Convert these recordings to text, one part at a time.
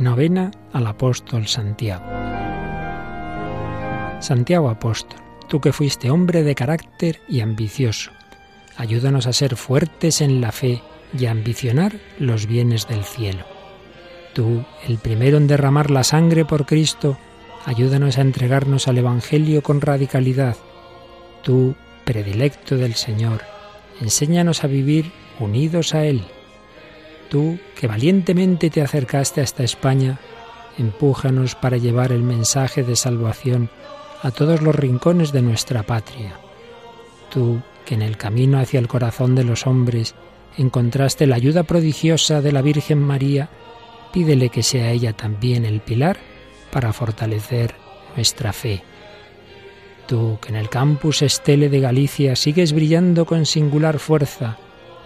Novena al apóstol Santiago. Santiago apóstol, tú que fuiste hombre de carácter y ambicioso, ayúdanos a ser fuertes en la fe y a ambicionar los bienes del cielo. Tú, el primero en derramar la sangre por Cristo, ayúdanos a entregarnos al Evangelio con radicalidad. Tú, predilecto del Señor, enséñanos a vivir unidos a Él Tú, que valientemente te acercaste hasta España, empújanos para llevar el mensaje de salvación a todos los rincones de nuestra patria. Tú, que en el camino hacia el corazón de los hombres encontraste la ayuda prodigiosa de la Virgen María, pídele que sea ella también el pilar para fortalecer nuestra fe. Tú, que en el campus Estele de Galicia sigues brillando con singular fuerza,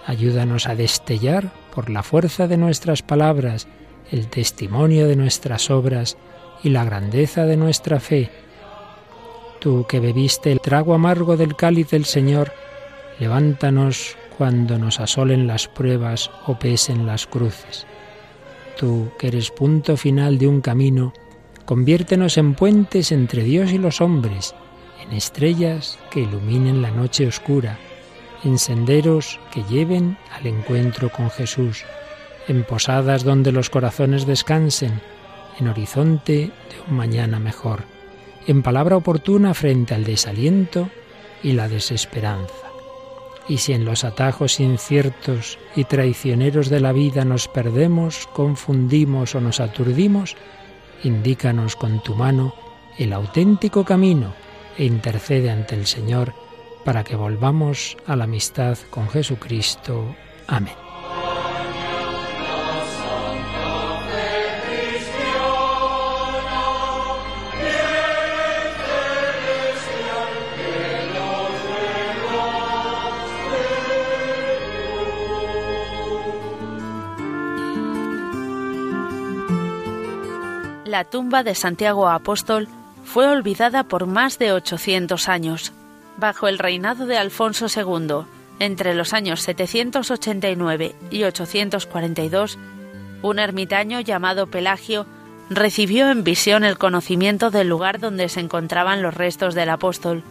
ayúdanos a destellar por la fuerza de nuestras palabras, el testimonio de nuestras obras y la grandeza de nuestra fe. Tú que bebiste el trago amargo del cáliz del Señor, levántanos cuando nos asolen las pruebas o pesen las cruces. Tú que eres punto final de un camino, conviértenos en puentes entre Dios y los hombres, en estrellas que iluminen la noche oscura en senderos que lleven al encuentro con Jesús, en posadas donde los corazones descansen, en horizonte de un mañana mejor, en palabra oportuna frente al desaliento y la desesperanza. Y si en los atajos inciertos y traicioneros de la vida nos perdemos, confundimos o nos aturdimos, indícanos con tu mano el auténtico camino e intercede ante el Señor para que volvamos a la amistad con Jesucristo. Amén. La tumba de Santiago Apóstol fue olvidada por más de 800 años bajo el reinado de Alfonso II, entre los años 789 y 842, un ermitaño llamado Pelagio recibió en visión el conocimiento del lugar donde se encontraban los restos del apóstol.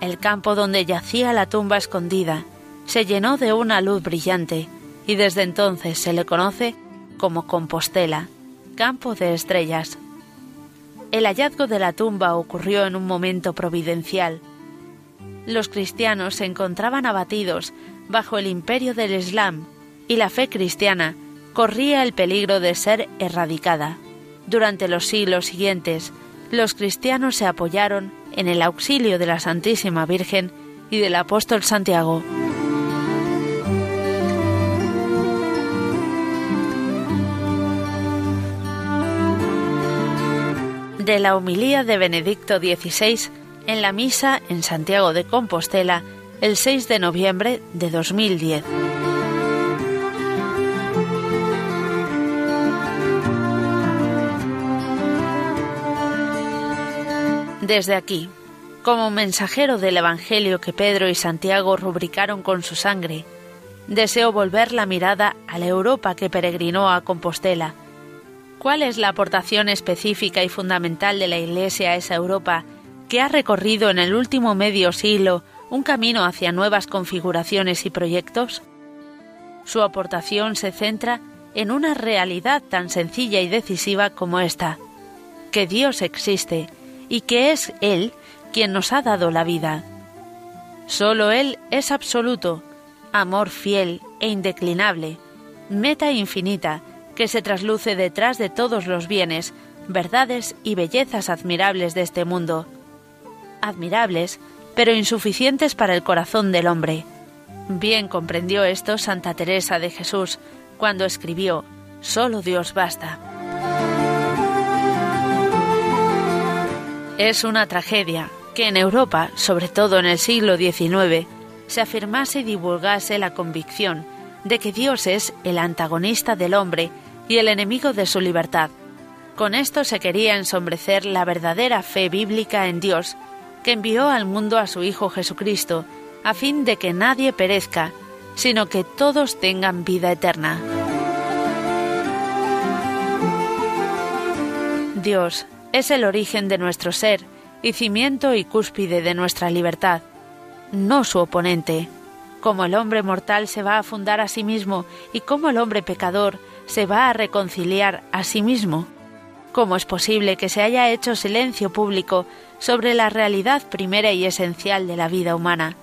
El campo donde yacía la tumba escondida se llenó de una luz brillante y desde entonces se le conoce como Compostela, campo de estrellas. El hallazgo de la tumba ocurrió en un momento providencial. Los cristianos se encontraban abatidos bajo el imperio del Islam y la fe cristiana corría el peligro de ser erradicada. Durante los siglos siguientes, los cristianos se apoyaron en el auxilio de la Santísima Virgen y del apóstol Santiago. De la homilía de Benedicto XVI en la misa en Santiago de Compostela el 6 de noviembre de 2010. Desde aquí, como mensajero del Evangelio que Pedro y Santiago rubricaron con su sangre, deseo volver la mirada a la Europa que peregrinó a Compostela, ¿Cuál es la aportación específica y fundamental de la Iglesia a esa Europa que ha recorrido en el último medio siglo un camino hacia nuevas configuraciones y proyectos? Su aportación se centra en una realidad tan sencilla y decisiva como esta, que Dios existe y que es Él quien nos ha dado la vida. Solo Él es absoluto, amor fiel e indeclinable, meta infinita, que se trasluce detrás de todos los bienes, verdades y bellezas admirables de este mundo. Admirables, pero insuficientes para el corazón del hombre. Bien comprendió esto Santa Teresa de Jesús cuando escribió, Solo Dios basta. Es una tragedia que en Europa, sobre todo en el siglo XIX, se afirmase y divulgase la convicción de que Dios es el antagonista del hombre y el enemigo de su libertad. Con esto se quería ensombrecer la verdadera fe bíblica en Dios, que envió al mundo a su Hijo Jesucristo, a fin de que nadie perezca, sino que todos tengan vida eterna. Dios es el origen de nuestro ser y cimiento y cúspide de nuestra libertad, no su oponente. Como el hombre mortal se va a fundar a sí mismo y como el hombre pecador se va a reconciliar a sí mismo. ¿Cómo es posible que se haya hecho silencio público sobre la realidad primera y esencial de la vida humana?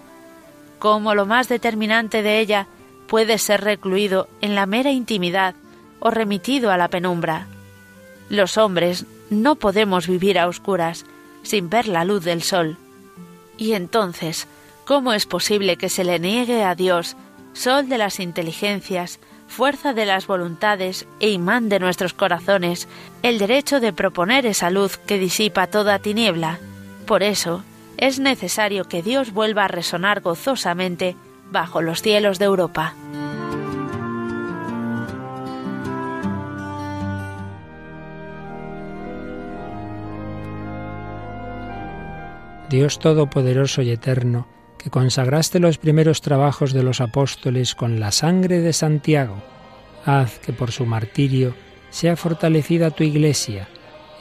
¿Cómo lo más determinante de ella puede ser recluido en la mera intimidad o remitido a la penumbra? Los hombres no podemos vivir a oscuras, sin ver la luz del sol. Y entonces, ¿cómo es posible que se le niegue a Dios, sol de las inteligencias, fuerza de las voluntades e imán de nuestros corazones, el derecho de proponer esa luz que disipa toda tiniebla? Por eso, es necesario que Dios vuelva a resonar gozosamente bajo los cielos de Europa. Dios Todopoderoso y Eterno, que consagraste los primeros trabajos de los apóstoles con la sangre de Santiago, haz que por su martirio sea fortalecida tu Iglesia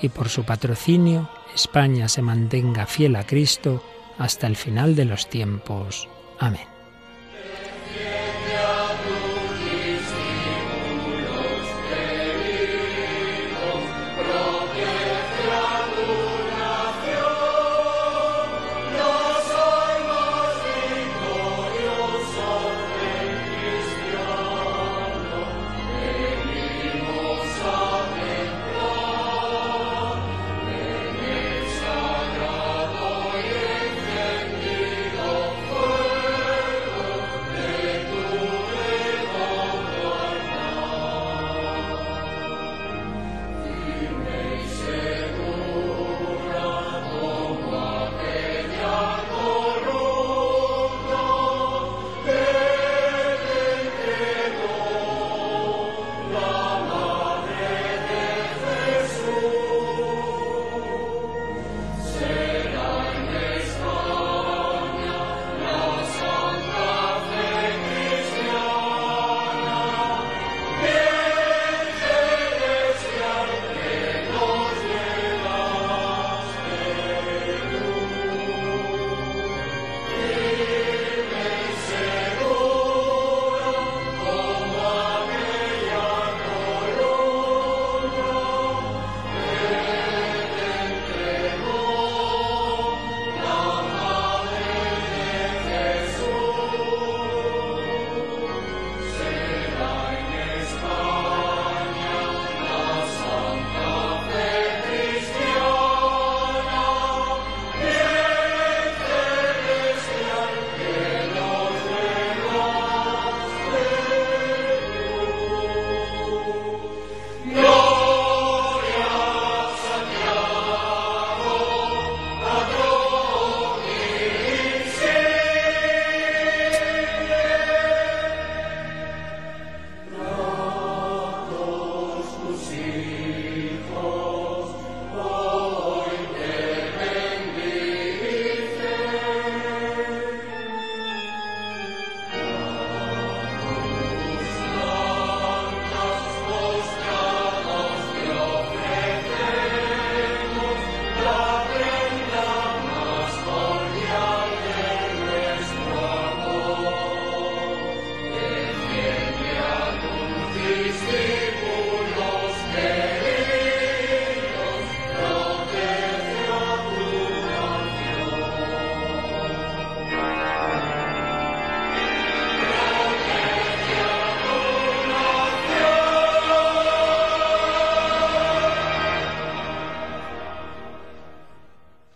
y por su patrocinio España se mantenga fiel a Cristo hasta el final de los tiempos. Amén.